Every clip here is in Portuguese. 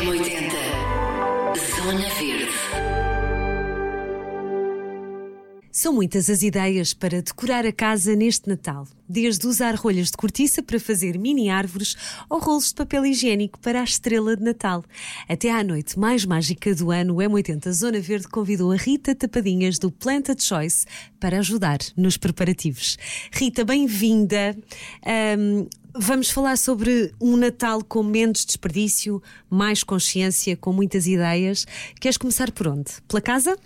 M80 Zona Verde São muitas as ideias para decorar a casa neste Natal. Desde usar rolhas de cortiça para fazer mini árvores ou rolos de papel higiênico para a estrela de Natal. Até à noite mais mágica do ano, o M80 Zona Verde convidou a Rita Tapadinhas do Planta Choice para ajudar nos preparativos. Rita, bem-vinda. Um, Vamos falar sobre um Natal com menos desperdício, mais consciência, com muitas ideias. Queres começar por onde? Pela casa?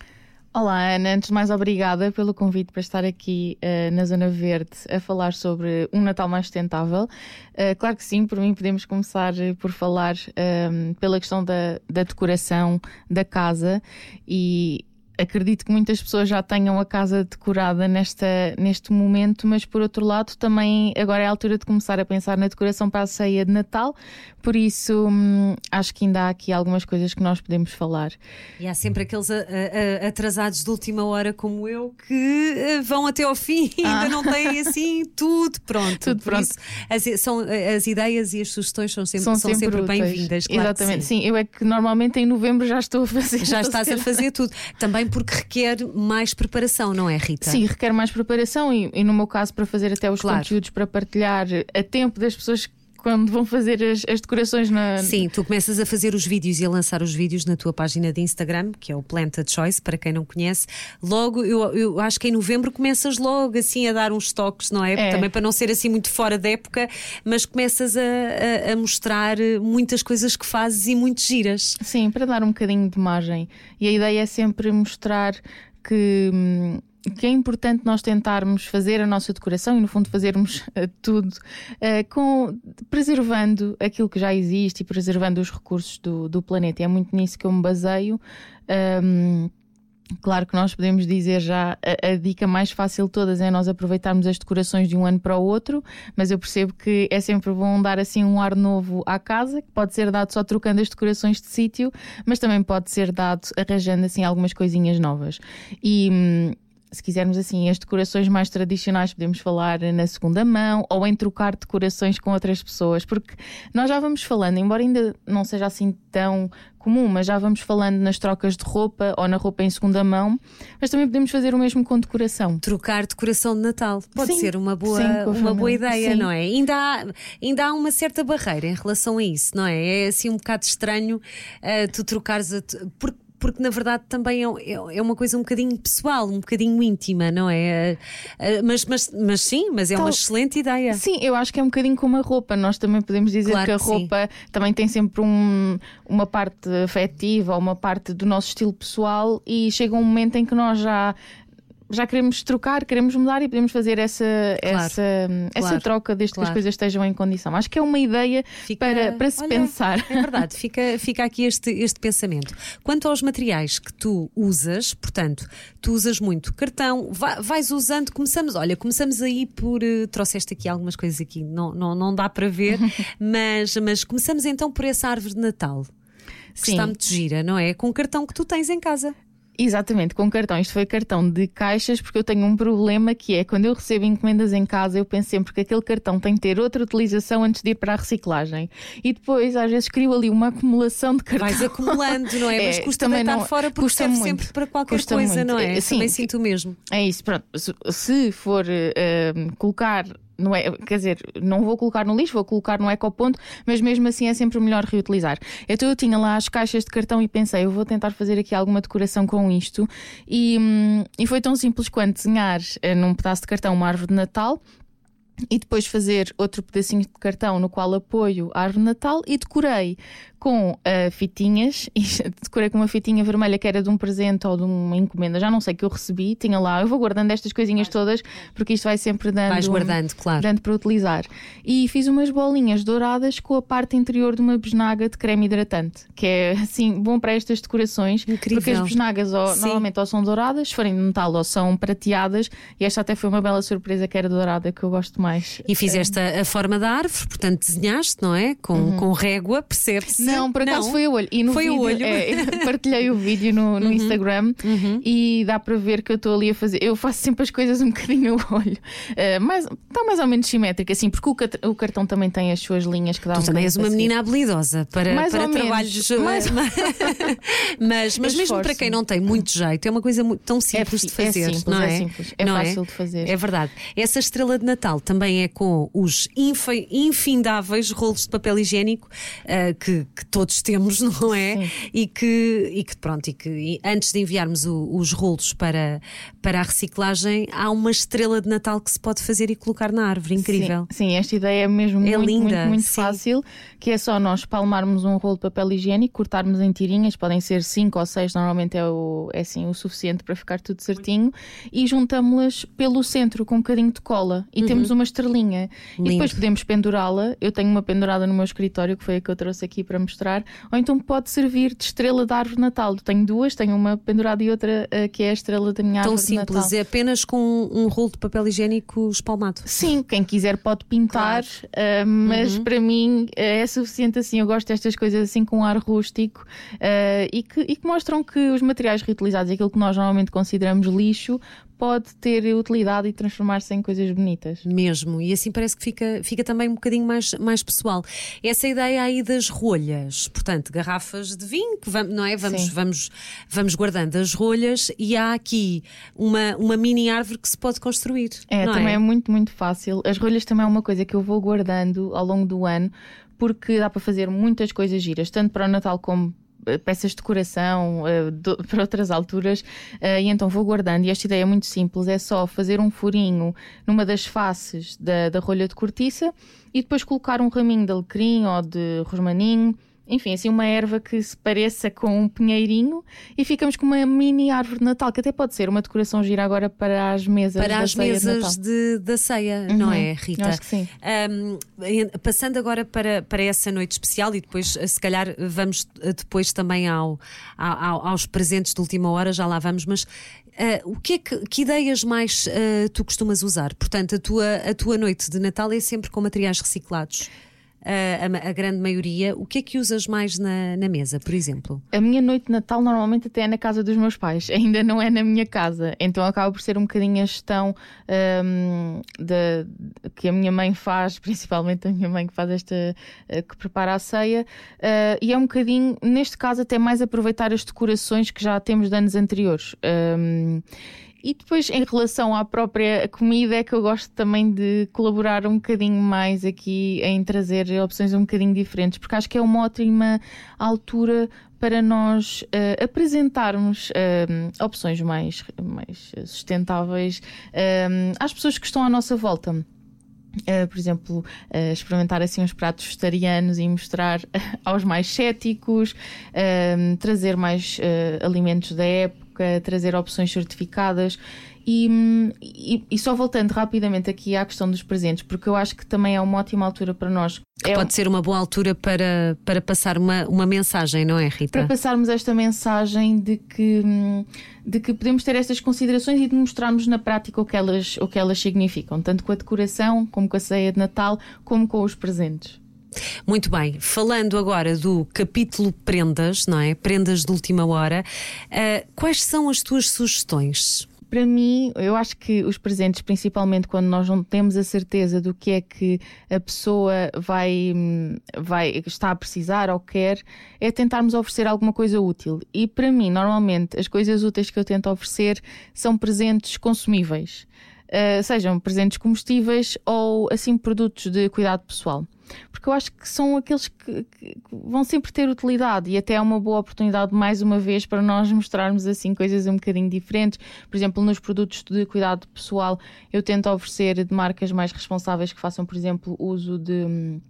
Olá, Ana. Antes de mais, obrigada pelo convite para estar aqui uh, na Zona Verde a falar sobre um Natal mais sustentável. Uh, claro que sim, por mim podemos começar por falar uh, pela questão da, da decoração da casa e acredito que muitas pessoas já tenham a casa decorada nesta, neste momento, mas por outro lado também agora é a altura de começar a pensar na decoração para a ceia de Natal, por isso hum, acho que ainda há aqui algumas coisas que nós podemos falar. E há sempre aqueles a, a, atrasados de última hora como eu que eh, vão até ao fim e ah. ainda não têm assim tudo pronto. Tudo pronto. Isso, as, são, as ideias e as sugestões são sempre, são, são sempre, sempre bem-vindas. Claro Exatamente, sim. sim. Eu é que normalmente em novembro já estou a fazer. Já estás a fazer tudo. Também também porque requer mais preparação, não é, Rita? Sim, requer mais preparação e, e no meu caso, para fazer até os claro. conteúdos para partilhar a tempo das pessoas quando vão fazer as, as, decorações na. Sim, tu começas a fazer os vídeos e a lançar os vídeos na tua página de Instagram, que é o Planta Choice, para quem não conhece. Logo, eu, eu acho que em novembro começas logo assim a dar uns toques, não é? é. Também para não ser assim muito fora da época, mas começas a, a, a, mostrar muitas coisas que fazes e muito giras. Sim, para dar um bocadinho de margem. E a ideia é sempre mostrar que. Hum, que é importante nós tentarmos fazer a nossa decoração e, no fundo, fazermos uh, tudo uh, com, preservando aquilo que já existe e preservando os recursos do, do planeta. É muito nisso que eu me baseio. Um, Claro que nós podemos dizer já a, a, dica mais fácil de todas é nós aproveitarmos as decorações de um ano para o outro, mas eu percebo que é sempre bom dar assim um ar novo à casa, que pode ser dado só trocando as decorações de sítio, mas também pode ser dado arranjando assim algumas coisinhas novas. E hum, se quisermos assim, as decorações mais tradicionais, podemos falar na segunda mão ou em trocar decorações com outras pessoas, porque nós já vamos falando, embora ainda não seja assim tão comum, mas já vamos falando nas trocas de roupa ou na roupa em segunda mão, mas também podemos fazer o mesmo com decoração. Trocar decoração de Natal pode sim, ser uma boa, sim, uma boa ideia, sim. não é? Ainda há, ainda há uma certa barreira em relação a isso, não é? É assim um bocado estranho uh, tu trocares a. Porque porque na verdade também é, é, é, uma coisa um bocadinho pessoal, um bocadinho íntima, não é? é, é mas, mas, mas sim, mas é uma excelente ideia. Sim, eu acho que é um bocadinho como a roupa. Nós também podemos dizer claro que a roupa sim. também tem sempre um, uma parte afetiva, uma parte do nosso estilo pessoal e chega um momento em que nós já já queremos trocar, queremos mudar e podemos fazer essa, claro, essa, claro, essa troca desde claro. que as coisas estejam em condição. Acho que é uma ideia fica, para, para se olha, pensar. É verdade, fica, fica aqui este, este pensamento. Quanto aos materiais que tu usas, portanto, tu usas muito cartão, vai, vais usando, começamos, olha, começamos aí por. Uh, trouxeste aqui algumas coisas aqui, não, não, não dá para ver, mas, mas começamos então por essa árvore de Natal. Que Sim. está muito gira, não é? Com o cartão que tu tens em casa. Exatamente, com cartão. Isto foi cartão de caixas, porque eu tenho um problema que é quando eu recebo encomendas em casa, eu penso sempre que aquele cartão tem que ter outra utilização antes de ir para a reciclagem. E depois, às vezes, crio ali uma acumulação de cartão. Vais acumulando, não é? é Mas custa também não, fora porque custa serve muito, sempre para qualquer coisa, muito. não é? Sim, também sinto o mesmo. É isso, pronto. Se for uh, colocar não é, quer dizer, não vou colocar no lixo, vou colocar no ecoponto, mas mesmo assim é sempre melhor reutilizar. Então eu tinha lá as caixas de cartão e pensei, eu vou tentar fazer aqui alguma decoração com isto. E, hum, e foi tão simples quanto desenhar eh, num pedaço de cartão uma árvore de Natal e depois fazer outro pedacinho de cartão no qual apoio a árvore de Natal e decorei com uh, fitinhas, e decorei com uma fitinha vermelha que era de um presente ou de uma encomenda, já não sei que eu recebi, tinha lá, eu vou guardando estas coisinhas todas porque isto vai sempre dando, Vais guardando, um, claro. dando para utilizar. E fiz umas bolinhas douradas com a parte interior de uma besnaga de creme hidratante, que é assim bom para estas decorações, Incrível. porque as besnagas ou, normalmente ou são douradas, se forem de metal ou são prateadas, e esta até foi uma bela surpresa que era dourada que eu gosto mais. E fizeste a, a forma da árvore, portanto desenhaste, não é? Com, com régua, percebe-se. Não, por acaso foi a olho. E no Foi vídeo, olho. é, partilhei o vídeo no, no Instagram e dá para ver que eu estou ali a fazer. Eu faço sempre as coisas um bocadinho a olho. Eh, mas está mais ou menos simétrica, assim, porque o, o cartão também tem as suas linhas que dá Tu um também és uma menina habilidosa para, Mais para ou menos. trabalhos. Mais- mas mas mesmo para quem não tem muito jeito, é uma coisa tão seguir. simples é, de fi- é fazer. simples, não é é? simples. É Não fácil de fazer. É verdade. Essa estrela de Natal também é com os infi- infindáveis rolos de papel higiênico ah, que, que todos temos, não é? Sim. E que, e que pronto, e que e antes de enviarmos o- os rolos para, para a reciclagem, há uma estrela de Natal que se pode fazer e colocar na árvore. Incrível. Sim, sim, esta ideia é mesmo É muito, linda, muito, muito fácil, que é só nós palmarmos um rolo de papel higiênico, cortarmos em tirinhas, podem ser cinco ou seis, normalmente é, o, é assim, o suficiente para ficar tudo certinho, e juntamos-las pelo centro com um bocadinho de cola e temos uma estrelinha. Uhum. Lindo. E depois podemos pendurá-la. Eu tenho uma pendurada no meu escritório, que foi a que eu trouxe aqui para mostrar, ou então pode servir de estrela da árvore de Natal. Tenho duas, tenho uma pendurada e outra eh, que é a estrela da minha Tão árvore de Natal. simples, é apenas com um rolo de papel higiênico espalmado. Sim, quem quiser pode pintar, ah, mas Uhum. para mim ah, é suficiente assim. Eu gosto destas coisas assim com um ar rústico e, que, e que mostram que os materiais reutilizados, aquilo que nós normalmente consideramos lixo, pode ter utilidade e transformar-se em coisas bonitas. Mesmo, e assim parece que fica, fica também um bocadinho mais, mais pessoal. Essa ideia aí das rolhas, portanto, garrafas de vinho, que vamos, não é? Vamos, Sim. vamos, vamos guardando as rolhas e há aqui uma, uma mini árvore que se pode construir. É, também é? muito, muito fácil. As rolhas também é uma coisa que eu vou guardando ao longo do ano, porque dá para fazer muitas coisas giras, tanto para o Natal como peças de decoração eh, do- para outras alturas eh, e então vou guardando. E esta ideia é muito simples é só fazer um furinho numa das faces da, da rolha de cortiça e depois colocar um raminho de alecrim ou de rosmaninho enfim, assim uma erva que se pareça com um pinheirinho e ficamos com uma mini árvore de Natal, que até pode ser uma decoração gira agora para as mesas Para da as ceia mesas de, da ceia, não é, Rita? eu acho que sim. Um, passando agora para, para essa noite especial e depois, eh, se calhar, vamos eh, depois também ao, ao- ao- aos presentes de última hora, já lá vamos, mas. eh, o que, é que, que ideias mais eh, tu costumas usar? Portanto, a tua, a tua noite de Natal é sempre com materiais reciclados. A a, grande maioria. O que é que usas mais na, na mesa, por exemplo? A minha noite de Natal normalmente até é na casa dos meus pais, ainda não é na minha casa. Então acaba por ser um bocadinho a gestão hum, da- que a minha mãe faz, principalmente a minha mãe que faz esta, eh, que prepara a ceia. eh, e é um bocadinho, neste caso, até mais aproveitar as decorações que já temos de anos anteriores. Hum, e depois, em relação à própria comida, é que eu gosto também de colaborar um bocadinho mais aqui em trazer opções um bocadinho diferentes, porque acho que é uma ótima altura para nós eh, apresentarmos eh, opções mais, mais sustentáveis eh, às pessoas que estão à nossa volta. Uh, por exemplo, uh, experimentar assim uns pratos vegetarianos e mostrar aos mais céticos, um, trazer mais uh, alimentos da época, trazer opções certificadas. E, e- e só voltando rapidamente aqui à questão dos presentes, porque eu acho que também é uma ótima altura para nós. É um- Pode ser uma boa altura para, para passar uma, uma mensagem, não é, Rita? para passarmos esta mensagem de que, de que podemos ter estas considerações e de mostrarmos na prática o que, elas, o que elas significam, tanto com a decoração, como com a ceia de Natal, como com os presentes. Muito bem, falando agora do capítulo prendas, não é? Prendas de última hora, ah, quais são as tuas sugestões? Para mim, eu acho que os presentes, principalmente quando nós não temos a certeza do que é que a pessoa vai, hum, vai está a precisar ou quer, é tentarmos oferecer alguma coisa útil. E para mim, normalmente, as coisas úteis que eu tento oferecer são presentes consumíveis. Uh, sejam presentes comestíveis ou assim produtos de cuidado pessoal. Porque eu acho que são aqueles que, que vão sempre ter utilidade e até é uma boa oportunidade, mais uma vez, para nós mostrarmos assim coisas um bocadinho diferentes. Por exemplo, nos produtos de cuidado pessoal, eu tento oferecer de marcas mais responsáveis que façam, por exemplo, uso de.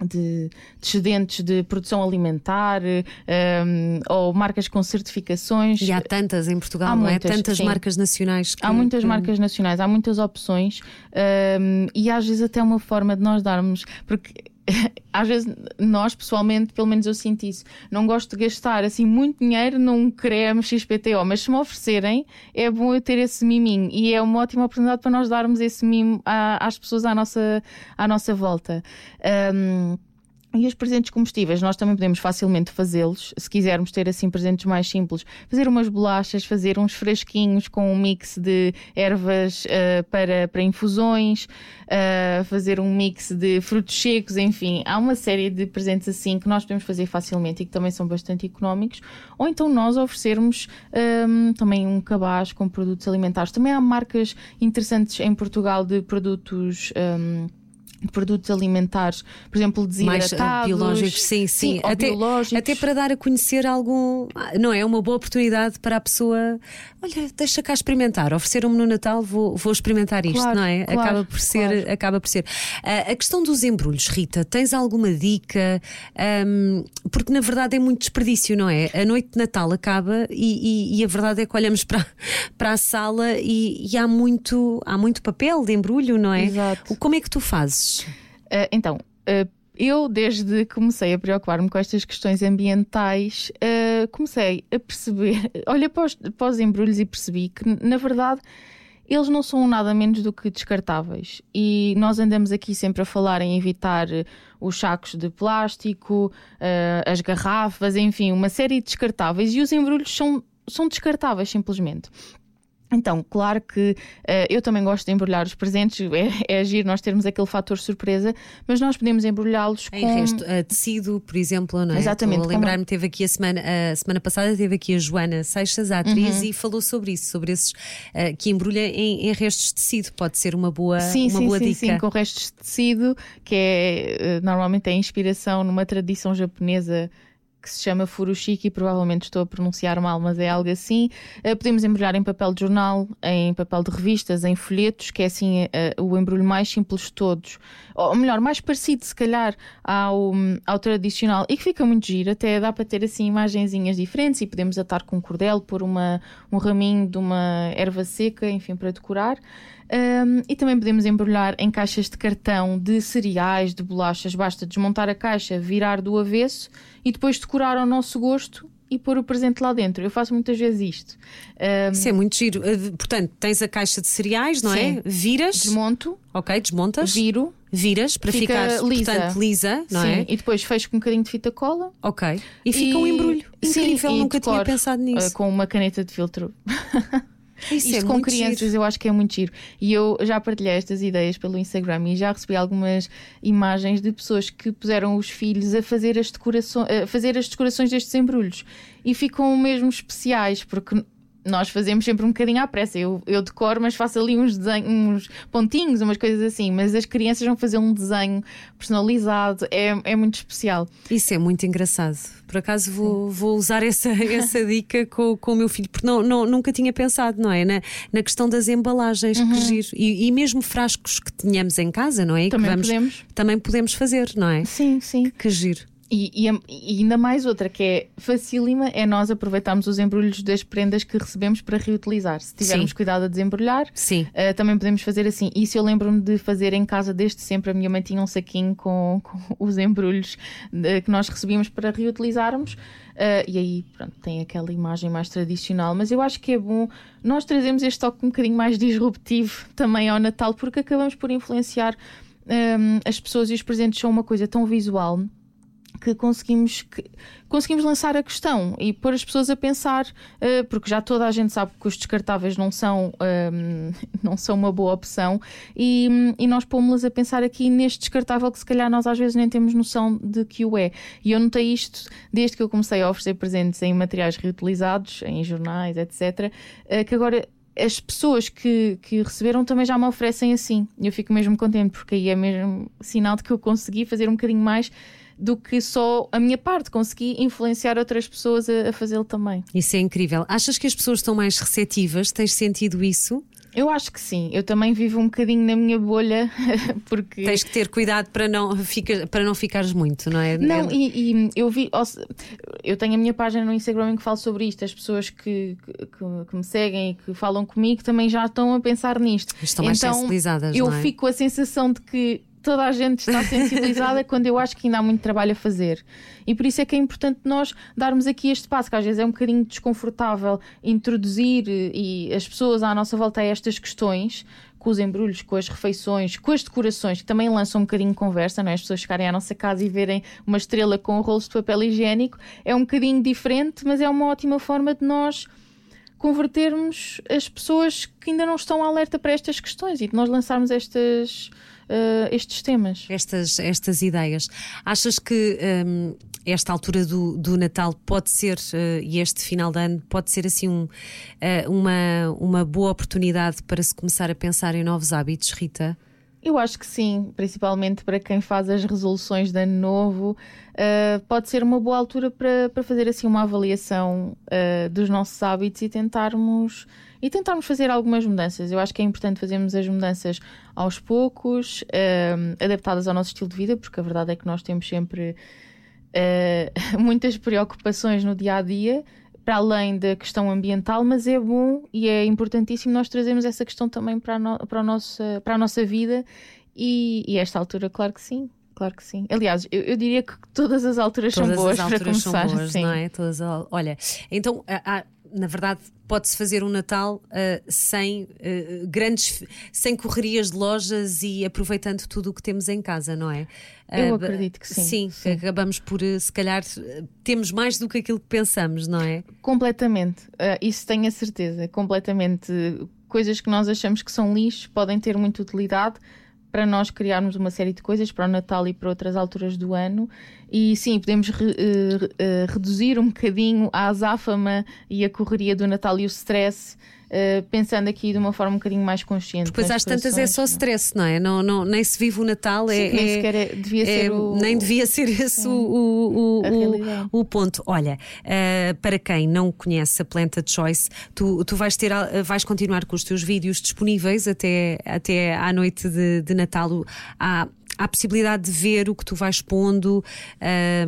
De, de excedentes de produção alimentar hum, ou marcas com certificações. E há tantas em Portugal, Há não é? muitas, Tantas sim. marcas nacionais. Que, Há muitas marcas nacionais, há muitas opções hum, e às vezes até uma forma de nós darmos, porque às vezes nós pessoalmente, pelo menos eu sinto isso, não gosto de gastar assim muito dinheiro num creme XPTO, mas se me oferecerem, é bom eu ter esse miminho e é uma ótima oportunidade para nós darmos esse mimo às pessoas à nossa, à nossa volta. Um, e os presentes combustíveis, nós também podemos facilmente fazê-los, se quisermos ter assim presentes mais simples, fazer umas bolachas, fazer uns fresquinhos com um mix de ervas uh, para, para infusões, uh, fazer um mix de frutos secos, enfim, há uma série de presentes assim que nós podemos fazer facilmente e que também são bastante económicos, ou então nós oferecermos um, ehm, também um cabaz com produtos alimentares. Também há marcas interessantes em Portugal de produtos. Um, ehm, produtos alimentares, por exemplo, desidratados. Mais biológicos, sim, sim. sim até, até para dar a conhecer algum. Não é? Uma boa oportunidade para a pessoa. Olha, deixa cá experimentar. Oferecer-me no Natal, vou, vou experimentar isto, claro, não é? Claro, acaba por ser. Claro. Acaba por ser. Uh, a questão dos embrulhos, Rita, tens alguma dica? Um, porque na verdade é muito desperdício, não é? A noite de Natal acaba e, e, e a verdade é que olhamos para, para a sala e, e, há, muito, há muito papel de embrulho, não é? Exato. Como é que tu fazes? Uh, então, uh, eu, desde que comecei a preocupar-me com estas questões ambientais, uh, comecei a perceber, olha para os, para os embrulhos e percebi que, na verdade, eles não são nada menos do que descartáveis. E nós andamos aqui sempre a falar em evitar os sacos de plástico, as garrafas, enfim, uma série de descartáveis. E os embrulhos são, são descartáveis, simplesmente. Então, claro que uh, eu também gosto de embrulhar os presentes, é, é agir nós termos aquele fator surpresa, mas nós podemos embrulhá-los com. Em resto, uh, tecido, por exemplo, não é? Exatamente. Lembrar-me, teve aqui a semana, a semana passada, teve aqui a Joana Seixas, a atriz, uhum. e falou sobre isso, sobre esses uh, que embrulha em, em, restos de tecido. Pode ser uma boa, sim, uma sim, boa sim, dica. Sim, com restos de tecido, que é normalmente é inspiração numa tradição japonesa que se chama furushiki, provavelmente estou a pronunciar mal, mas é algo assim. Uh, podemos embrulhar em papel de jornal, em papel de revistas, em folhetos, que é assim uh, o embrulho mais simples de todos. Ou melhor, mais parecido, se calhar, ao, ao tradicional e que fica muito giro. Até dá para ter assim imagenzinhas diferentes e podemos atar com um cordel, pôr uma, um raminho de uma erva seca, enfim, para decorar. Um, e também podemos embrulhar em caixas de cartão de cereais, de bolachas. Basta desmontar a caixa, virar do avesso e depois decorar ao nosso gosto e pôr o presente lá dentro. Eu faço muitas vezes isto. Um, Isso é muito giro. Uh, portanto, tens a caixa de cereais, não é? sim. é? Viras. Desmonto. Ok, desmontas. Viro. Viras para ficar lisa. Portanto, lisa, não sim. é? E depois fecho com um bocadinho de fita cola. Ok. E fica e... um embrulho. Incrível, sim, nunca tinha pensado nisso. Uh, com uma caneta de filtro. Isso Isto é com crianças giro. eu acho que é muito giro. E eu já partilhei estas ideias pelo Instagram e já recebi algumas imagens de pessoas que puseram os filhos a fazer as decorações, a fazer as decorações destes embrulhos e ficam mesmo especiais porque nós fazemos sempre um bocadinho à pressa. Eu, eu decoro, mas faço ali uns, desenhos, uns pontinhos, umas coisas assim. Mas as crianças vão fazer um desenho personalizado, é, é muito especial. Isso é muito engraçado. Por acaso vou, vou usar essa, essa dica com, com o meu filho, porque não, não, nunca tinha pensado, não é? Na, na questão das embalagens, uhum. que giro. E, e, mesmo frascos que tenhamos em casa, não é? Também vamos, podemos. Também podemos fazer, não é? Sim, sim. Que, que giro. E, e, e, ainda mais outra que é facílima é nós aproveitarmos os embrulhos das prendas que recebemos para reutilizar. Se tivermos Sim. cuidado a desembrulhar. Uh, também podemos fazer assim. Isso eu lembro-me de fazer em casa desde sempre. A minha mãe tinha um saquinho com, com os embrulhos de, que nós recebíamos para reutilizarmos. Uh, e aí, pronto, tem aquela imagem mais tradicional. Mas eu acho que é bom nós trazemos este toque um bocadinho mais disruptivo também ao Natal, porque acabamos por influenciar um, as pessoas e os presentes são uma coisa tão visual que conseguimos, que conseguimos lançar a questão e pôr as pessoas a pensar, uh, porque já toda a gente sabe que os descartáveis não são, ehm, não são uma boa opção, e, e nós pomos-las a pensar aqui neste descartável que se calhar nós às vezes nem temos noção de que o é. E eu notei isto desde que eu comecei a oferecer presentes em materiais reutilizados, em jornais, etc., uh, eh, que agora as pessoas que, que receberam também já me oferecem assim. Eu fico mesmo contente, porque aí é mesmo sinal de que eu consegui fazer um bocadinho mais do que só a minha parte, consegui influenciar outras pessoas a, a fazê-lo também. Isso é incrível. Achas que as pessoas estão mais receptivas? Tens sentido isso? Eu acho que sim. Eu também vivo um bocadinho na minha bolha, porque. Tens que ter cuidado para não, fica, para não ficares muito, não é? Não, e, e eu vi. Eu tenho a minha página no Instagram em que falo sobre isto. As pessoas que, que, que me seguem e que falam comigo também já estão a pensar nisto. Estão mais então, sensibilizadas. Eu é? fico com a sensação de que toda a gente está sensibilizada quando eu acho que ainda há muito trabalho a fazer. E por isso é que é importante nós darmos aqui este passo, que às vezes é um bocadinho desconfortável introduzir e as pessoas à nossa volta a estas questões, com os embrulhos, com as refeições, com as decorações, que também lançam um bocadinho conversa, não é? As pessoas chegarem à nossa casa e verem uma estrela com rolos de papel higiênico é um bocadinho diferente, mas é uma ótima forma de nós convertermos as pessoas que ainda não estão alerta para estas questões e de nós lançarmos estas, uh, estes temas. Estas, estas ideias. Achas que um, esta altura do, do Natal pode ser, uh, e este final de ano, pode ser assim um, uh, uma, uma boa oportunidade para se começar a pensar em novos hábitos, Rita? Eu acho que sim, principalmente para quem faz as resoluções de ano novo, uh, pode ser uma boa altura para, para fazer assim uma avaliação uh, dos nossos hábitos e tentarmos e tentarmos fazer algumas mudanças. Eu acho que é importante fazermos as mudanças aos poucos, uh, adaptadas ao nosso estilo de vida, porque a verdade é que nós temos sempre muitas preocupações no dia a dia para além da questão ambiental, mas é bom e é importantíssimo nós trazermos essa questão também para a, no, para a, nossa, para a nossa vida e, e esta altura, claro que sim. Claro que sim. Aliás, eu, eu diria que todas as alturas todas são boas as alturas para começar. São boas, sim. não é? Todas, olha, então há, na verdade pode-se fazer um Natal uh, sem uh, grandes, sem correrias de lojas e aproveitando tudo o que temos em casa, não é? Eu uh, acredito que sim. Sim, sim. acabamos por, se calhar, temos mais do que aquilo que pensamos, não é? Completamente, isso tenho a certeza, completamente. Coisas que nós achamos que são lixo podem ter muita utilidade para nós criarmos uma série de coisas para o Natal e para outras alturas do ano. E sim, podemos re, uh, uh, reduzir um bocadinho a azáfama e a correria do Natal e o stress. Uh, pensando aqui de uma forma um bocadinho mais consciente. Depois às tantas é só stress, não é? Não, não, nem se vive o Natal, Sim, é, nem é, sequer é, devia é, ser o, nem devia ser esse o, o, o, o, ponto. Olha, uh, para quem não conhece a Planta Choice, tu, tu vais, ter, vais continuar com os teus vídeos disponíveis até, até à noite de, de Natal. Há, há a possibilidade de ver o que tu vais pondo,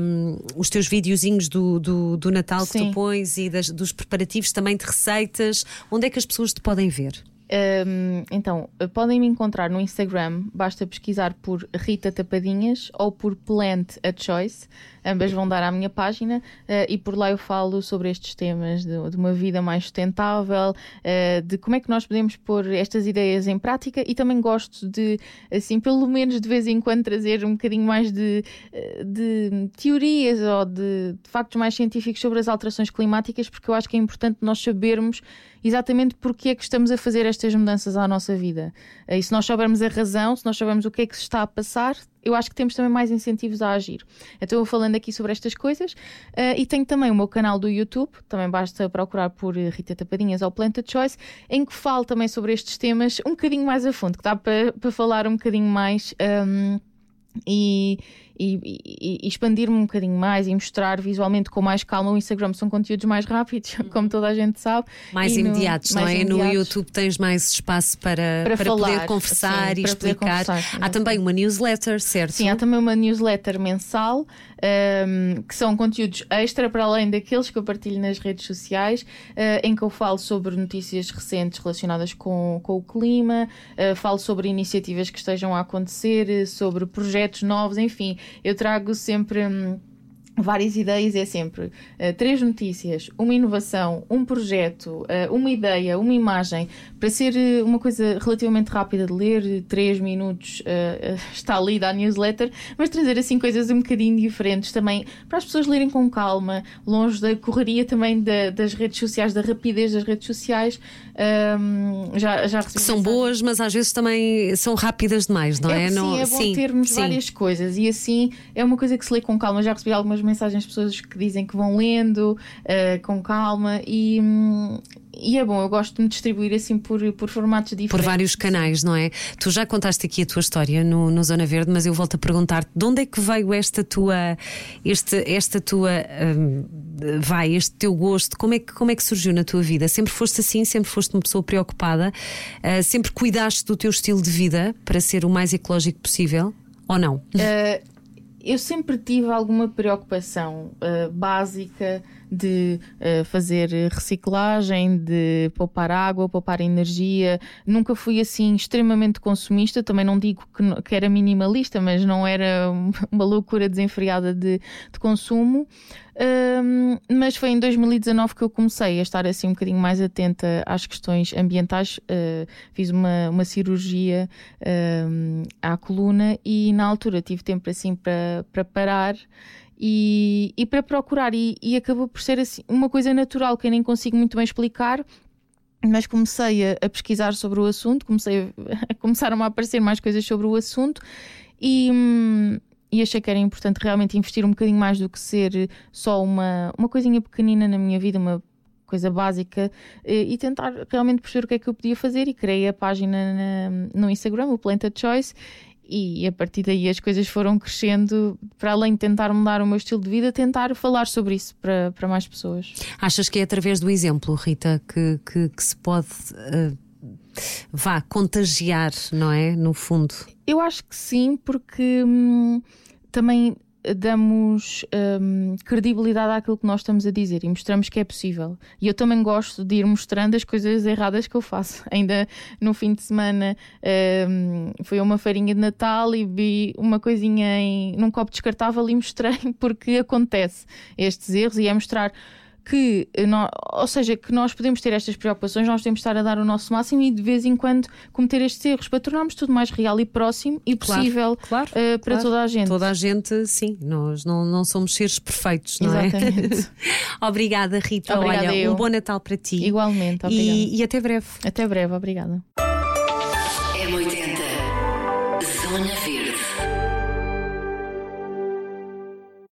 um, os teus videozinhos do, do, do Natal Sim. que tu pões e das, dos preparativos também de receitas. Onde é que as pessoas te podem ver? Um, então, podem me encontrar no Instagram, basta pesquisar por Rita Tapadinhas ou por Plant a Choice, ambas vão dar à minha página uh, e por lá eu falo sobre estes temas de, de uma vida mais sustentável, uh, de como é que nós podemos pôr estas ideias em prática e também gosto de, assim, pelo menos de vez em quando trazer um bocadinho mais de, de teorias ou de, de factos mais científicos sobre as alterações climáticas, porque eu acho que é importante nós sabermos exatamente porque é que estamos a fazer estas mudanças à nossa vida. E se nós soubermos a razão, se nós soubermos o que é que se está a passar, eu acho que temos também mais incentivos a agir. Então, eu falando aqui sobre estas coisas uh, e tenho também o meu canal do YouTube, também basta procurar por Rita Tapadinhas ou Planta Choice, em que falo também sobre estes temas um bocadinho mais a fundo, que dá para, falar um bocadinho mais. Um, e, e, e, e expandir-me um bocadinho mais e mostrar visualmente com mais calma. O Instagram são conteúdos mais rápidos, como toda a gente sabe. Mais imediatos, no, não mais é? Imediatos. No YouTube tens mais espaço para, para, para falar, poder conversar sim, e explicar. Conversar, há também uma newsletter, certo? Sim, há também uma newsletter mensal um, que são conteúdos extra para além daqueles que eu partilho nas redes sociais, uh, em que eu falo sobre notícias recentes relacionadas com, com o clima, uh, falo sobre iniciativas que estejam a acontecer, sobre projetos novos, enfim, eu trago sempre. Um, várias ideias é sempre uh, três notícias, uma inovação, um projeto, uh, uma ideia, uma imagem, para ser uh, uma coisa relativamente rápida de ler, três minutos está lida a newsletter, mas trazer assim coisas um bocadinho diferentes também para as pessoas lerem com calma, longe da correria também da, das redes sociais, da rapidez das redes sociais. Um, já, já que são boas, mas às vezes também são rápidas demais, não é? é não, sim, é bom sim, termos sim. várias coisas e assim é uma coisa que se lê com calma. Já recebi algumas mensagens de pessoas que dizem que vão lendo uh, com calma e, hum, e é bom, eu gosto de me distribuir assim por, por formatos diferentes. Por vários canais, não é? Tu já contaste aqui a tua história no, no Zona Verde, mas eu volto a perguntar-te de onde é que veio esta tua, este, esta tua, hum, vai, este teu gosto, como é, que, como é que surgiu na tua vida? Sempre foste assim, sempre foste uma pessoa preocupada, uh, sempre cuidaste do teu estilo de vida para ser o mais ecológico possível ou não? Uh, eu sempre tive alguma preocupação uh, básica de uh, fazer reciclagem, de poupar água, poupar energia. Nunca fui assim extremamente consumista. Também não digo que, que era minimalista, mas não era uma loucura desenfreada de, de consumo. Um, mas foi em 2019 que eu comecei a estar assim um bocadinho mais atenta às questões ambientais. Uh, fiz uma, uma cirurgia um, à coluna e na altura tive tempo assim para, para parar e, e para procurar. E, e acabou por ser assim, uma coisa natural que eu nem consigo muito bem explicar mas comecei a, a, pesquisar sobre o assunto, comecei a, a começaram a aparecer mais coisas sobre o assunto e, hum, e achei que era importante realmente investir um bocadinho mais do que ser só uma, uma coisinha pequenina na minha vida, uma coisa básica eh, e tentar realmente perceber o que é que eu podia fazer e criei a página na, no Instagram, o Planted Choice e a partir daí as coisas foram crescendo para além de tentar mudar o meu estilo de vida, tentar falar sobre isso para, para mais pessoas. Achas que é através do exemplo, Rita, que, que, que se pode uh, vá contagiar, não é? No fundo. Eu acho que sim, porque hum, também damos hum, credibilidade àquilo que nós estamos a dizer e mostramos que é possível. E eu também gosto de ir mostrando as coisas erradas que eu faço. Ainda no fim de semana hum, fui a uma feirinha de Natal e vi uma coisinha em, num copo descartável e mostrei porque acontece estes erros e é mostrar que, nós, ou seja, que nós podemos ter estas preocupações, nós temos de estar a dar o nosso máximo e de vez em quando cometer estes erros para tornarmos tudo mais real e próximo e possível claro, claro, uh, para claro. toda a gente. Toda a gente, sim, nós não, não somos seres perfeitos, não é? Exatamente. é? obrigada, Rita. Obrigada Olha, eu. um bom Natal para ti. Igualmente, obrigada. E, e até breve. Até breve, obrigada. M80 Zona Verde.